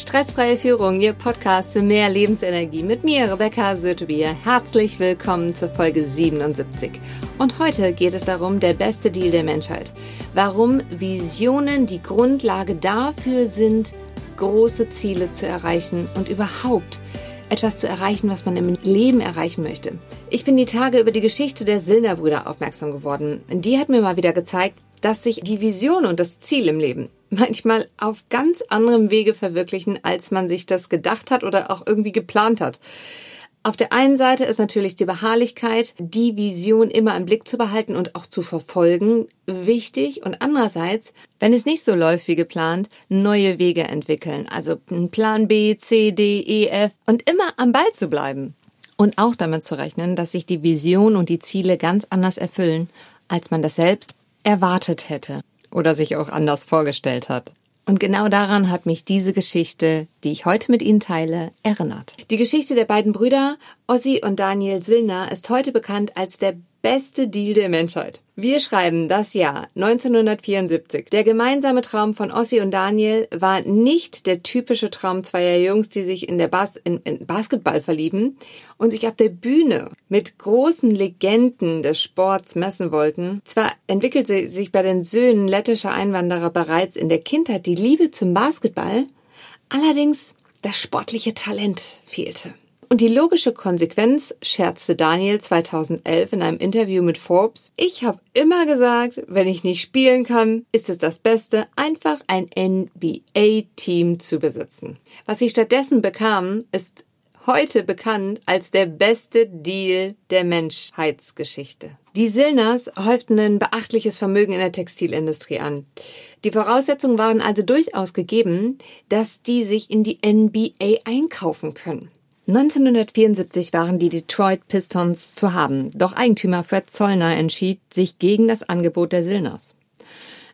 Stressfreie Führung, Ihr Podcast für mehr Lebensenergie mit mir, Rebecca Sötebier. Herzlich willkommen zur Folge 77. Und heute geht es darum, der beste Deal der Menschheit. Warum Visionen die Grundlage dafür sind, große Ziele zu erreichen und überhaupt etwas zu erreichen, was man im Leben erreichen möchte. Ich bin die Tage über die Geschichte der Sillner-Brüder aufmerksam geworden. Die hat mir mal wieder gezeigt, dass sich die Vision und das Ziel im Leben manchmal auf ganz anderem Wege verwirklichen, als man sich das gedacht hat oder auch irgendwie geplant hat. Auf der einen Seite ist natürlich die Beharrlichkeit, die Vision immer im Blick zu behalten und auch zu verfolgen, wichtig. Und andererseits, wenn es nicht so läuft wie geplant, neue Wege entwickeln. Also Plan B, C, D, E, F und immer am Ball zu bleiben. Und auch damit zu rechnen, dass sich die Vision und die Ziele ganz anders erfüllen, als man das selbst erwartet hätte oder sich auch anders vorgestellt hat. Und genau daran hat mich diese Geschichte, die ich heute mit Ihnen teile, erinnert. Die Geschichte der beiden Brüder, Ossi und Daniel Silner, ist heute bekannt als der beste Deal der Menschheit. Wir schreiben das Jahr 1974. Der gemeinsame Traum von Ossi und Daniel war nicht der typische Traum zweier Jungs, die sich in der Bas in, in Basketball verlieben und sich auf der Bühne mit großen Legenden des Sports messen wollten. Zwar entwickelte sich bei den Söhnen lettischer Einwanderer bereits in der Kindheit die Liebe zum Basketball, allerdings das sportliche Talent fehlte. Und die logische Konsequenz, scherzte Daniel 2011 in einem Interview mit Forbes, ich habe immer gesagt, wenn ich nicht spielen kann, ist es das Beste, einfach ein NBA-Team zu besitzen. Was ich stattdessen bekam, ist heute bekannt als der beste Deal der Menschheitsgeschichte. Die Silners häuften ein beachtliches Vermögen in der Textilindustrie an. Die Voraussetzungen waren also durchaus gegeben, dass die sich in die NBA einkaufen können. 1974 waren die Detroit Pistons zu haben, doch Eigentümer Fred Zollner entschied sich gegen das Angebot der Silners.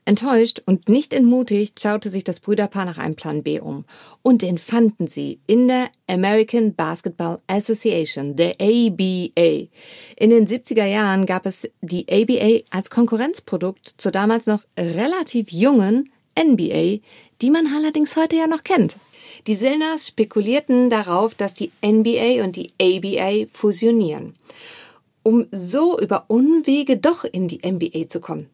Enttäuscht und nicht entmutigt schaute sich das Brüderpaar nach einem Plan B um. Und den fanden sie in der American Basketball Association, der ABA. In den 70er Jahren gab es die ABA als Konkurrenzprodukt zur damals noch relativ jungen NBA, die man allerdings heute ja noch kennt. Die Silners spekulierten darauf, dass die NBA und die ABA fusionieren, um so über Unwege doch in die NBA zu kommen.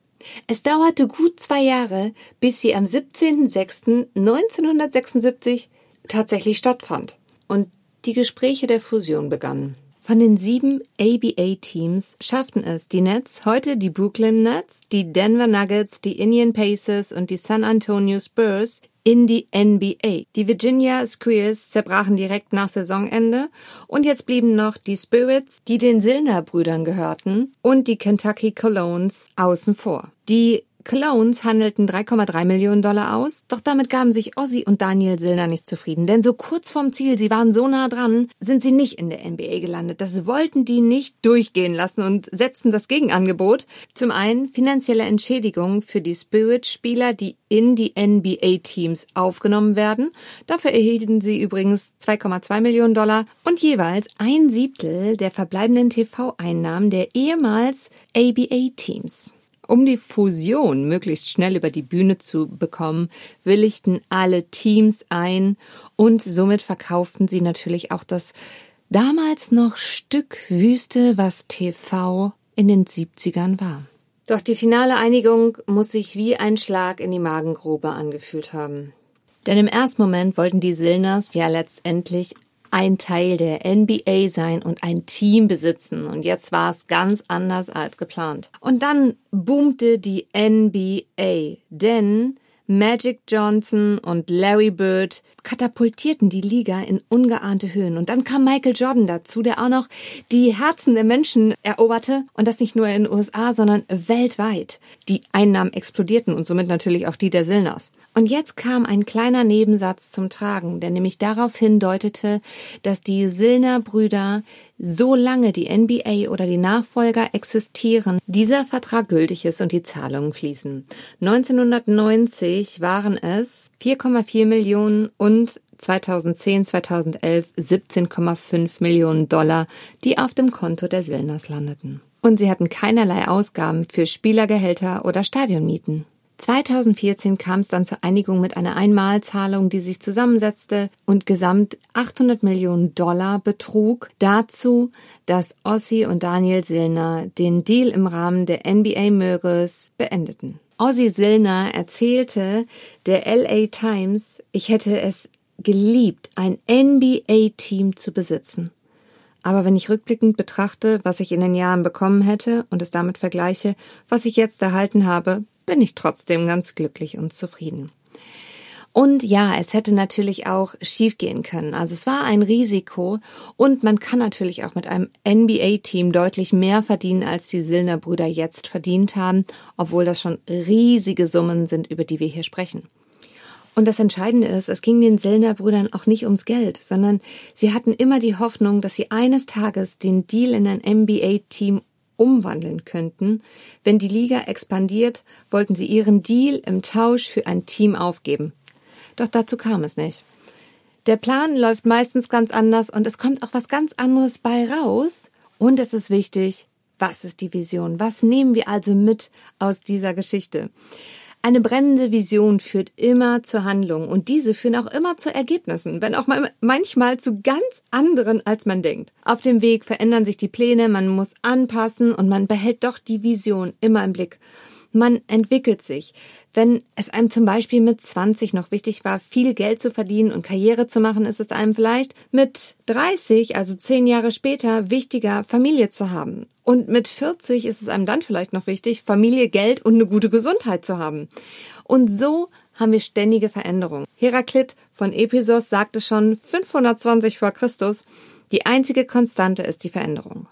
Es dauerte gut zwei Jahre, bis sie am 17.06.1976 tatsächlich stattfand und die Gespräche der Fusion begannen. Von den sieben ABA-Teams schafften es die Nets, heute die Brooklyn Nets, die Denver Nuggets, die Indian Pacers und die San Antonio Spurs in die NBA. Die Virginia Squares zerbrachen direkt nach Saisonende und jetzt blieben noch die Spirits, die den Silner-Brüdern gehörten, und die Kentucky Colognes außen vor. Die Clones handelten 3,3 Millionen Dollar aus, doch damit gaben sich Ozzy und Daniel Silner nicht zufrieden, denn so kurz vorm Ziel, sie waren so nah dran, sind sie nicht in der NBA gelandet. Das wollten die nicht durchgehen lassen und setzten das Gegenangebot. Zum einen finanzielle Entschädigung für die Spirit-Spieler, die in die NBA-Teams aufgenommen werden. Dafür erhielten sie übrigens 2,2 Millionen Dollar und jeweils ein Siebtel der verbleibenden TV-Einnahmen der ehemals ABA-Teams. Um die Fusion möglichst schnell über die Bühne zu bekommen, willigten alle Teams ein und somit verkauften sie natürlich auch das damals noch Stück Wüste, was TV in den 70ern war. Doch die finale Einigung muss sich wie ein Schlag in die Magengrube angefühlt haben. Denn im ersten Moment wollten die Silners ja letztendlich ein Teil der NBA sein und ein Team besitzen. Und jetzt war es ganz anders als geplant. Und dann boomte die NBA, denn Magic Johnson und Larry Bird katapultierten die Liga in ungeahnte Höhen. Und dann kam Michael Jordan dazu, der auch noch die Herzen der Menschen eroberte. Und das nicht nur in den USA, sondern weltweit. Die Einnahmen explodierten und somit natürlich auch die der Silners. Und jetzt kam ein kleiner Nebensatz zum Tragen, der nämlich darauf hindeutete, dass die Silner Brüder, solange die NBA oder die Nachfolger existieren, dieser Vertrag gültig ist und die Zahlungen fließen. 1990 waren es 4,4 Millionen und 2010, 2011 17,5 Millionen Dollar, die auf dem Konto der Silners landeten. Und sie hatten keinerlei Ausgaben für Spielergehälter oder Stadionmieten. 2014 kam es dann zur Einigung mit einer Einmalzahlung, die sich zusammensetzte und gesamt 800 Millionen Dollar betrug. Dazu, dass Ossi und Daniel Silner den Deal im Rahmen der NBA Mögers beendeten. Ossi Silner erzählte der LA Times, ich hätte es geliebt, ein NBA-Team zu besitzen. Aber wenn ich rückblickend betrachte, was ich in den Jahren bekommen hätte und es damit vergleiche, was ich jetzt erhalten habe, bin ich trotzdem ganz glücklich und zufrieden. Und ja, es hätte natürlich auch schiefgehen können. Also es war ein Risiko und man kann natürlich auch mit einem NBA-Team deutlich mehr verdienen, als die Silner Brüder jetzt verdient haben, obwohl das schon riesige Summen sind, über die wir hier sprechen. Und das Entscheidende ist, es ging den Sellner Brüdern auch nicht ums Geld, sondern sie hatten immer die Hoffnung, dass sie eines Tages den Deal in ein NBA-Team umwandeln könnten. Wenn die Liga expandiert, wollten sie ihren Deal im Tausch für ein Team aufgeben. Doch dazu kam es nicht. Der Plan läuft meistens ganz anders und es kommt auch was ganz anderes bei raus. Und es ist wichtig, was ist die Vision? Was nehmen wir also mit aus dieser Geschichte? Eine brennende Vision führt immer zur Handlung und diese führen auch immer zu Ergebnissen, wenn auch manchmal zu ganz anderen, als man denkt. Auf dem Weg verändern sich die Pläne, man muss anpassen und man behält doch die Vision immer im Blick. Man entwickelt sich. Wenn es einem zum Beispiel mit 20 noch wichtig war, viel Geld zu verdienen und Karriere zu machen, ist es einem vielleicht mit 30, also zehn Jahre später, wichtiger, Familie zu haben. Und mit 40 ist es einem dann vielleicht noch wichtig, Familie, Geld und eine gute Gesundheit zu haben. Und so haben wir ständige Veränderungen. Heraklit von Ephesus sagte schon 520 vor Christus, die einzige Konstante ist die Veränderung.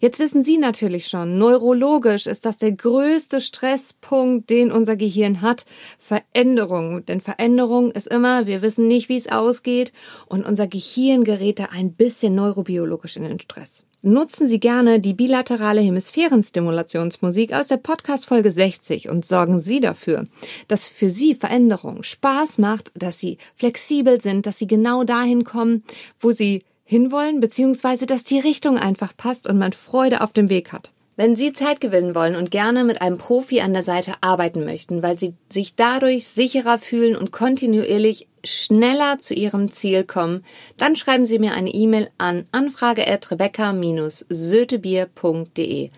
Jetzt wissen Sie natürlich schon, neurologisch ist das der größte Stresspunkt, den unser Gehirn hat. Veränderung. Denn Veränderung ist immer, wir wissen nicht, wie es ausgeht und unser Gehirn gerät da ein bisschen neurobiologisch in den Stress. Nutzen Sie gerne die bilaterale Hemisphärenstimulationsmusik aus der Podcast Folge 60 und sorgen Sie dafür, dass für Sie Veränderung Spaß macht, dass Sie flexibel sind, dass Sie genau dahin kommen, wo Sie hinwollen, beziehungsweise dass die Richtung einfach passt und man Freude auf dem Weg hat. Wenn Sie Zeit gewinnen wollen und gerne mit einem Profi an der Seite arbeiten möchten, weil Sie sich dadurch sicherer fühlen und kontinuierlich schneller zu Ihrem Ziel kommen, dann schreiben Sie mir eine E-Mail an anfrage@rebecca-sötebier.de.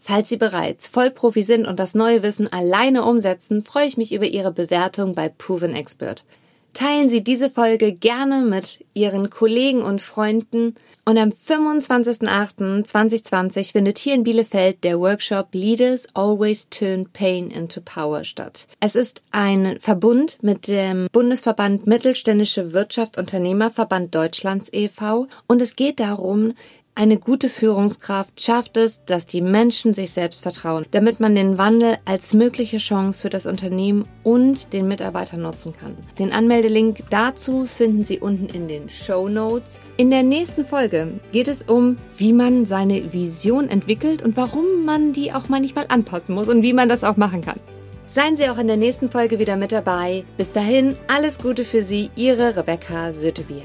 Falls Sie bereits Vollprofi sind und das neue Wissen alleine umsetzen, freue ich mich über Ihre Bewertung bei Proven Expert. Teilen Sie diese Folge gerne mit Ihren Kollegen und Freunden. Und am 25.08.2020 findet hier in Bielefeld der Workshop Leaders Always Turn Pain into Power statt. Es ist ein Verbund mit dem Bundesverband Mittelständische Wirtschaft Unternehmerverband Deutschlands e.V. Und es geht darum, eine gute Führungskraft schafft es, dass die Menschen sich selbst vertrauen, damit man den Wandel als mögliche Chance für das Unternehmen und den Mitarbeiter nutzen kann. Den Anmeldelink dazu finden Sie unten in den Show Notes. In der nächsten Folge geht es um, wie man seine Vision entwickelt und warum man die auch manchmal anpassen muss und wie man das auch machen kann. Seien Sie auch in der nächsten Folge wieder mit dabei. Bis dahin, alles Gute für Sie, Ihre Rebecca Sötebier.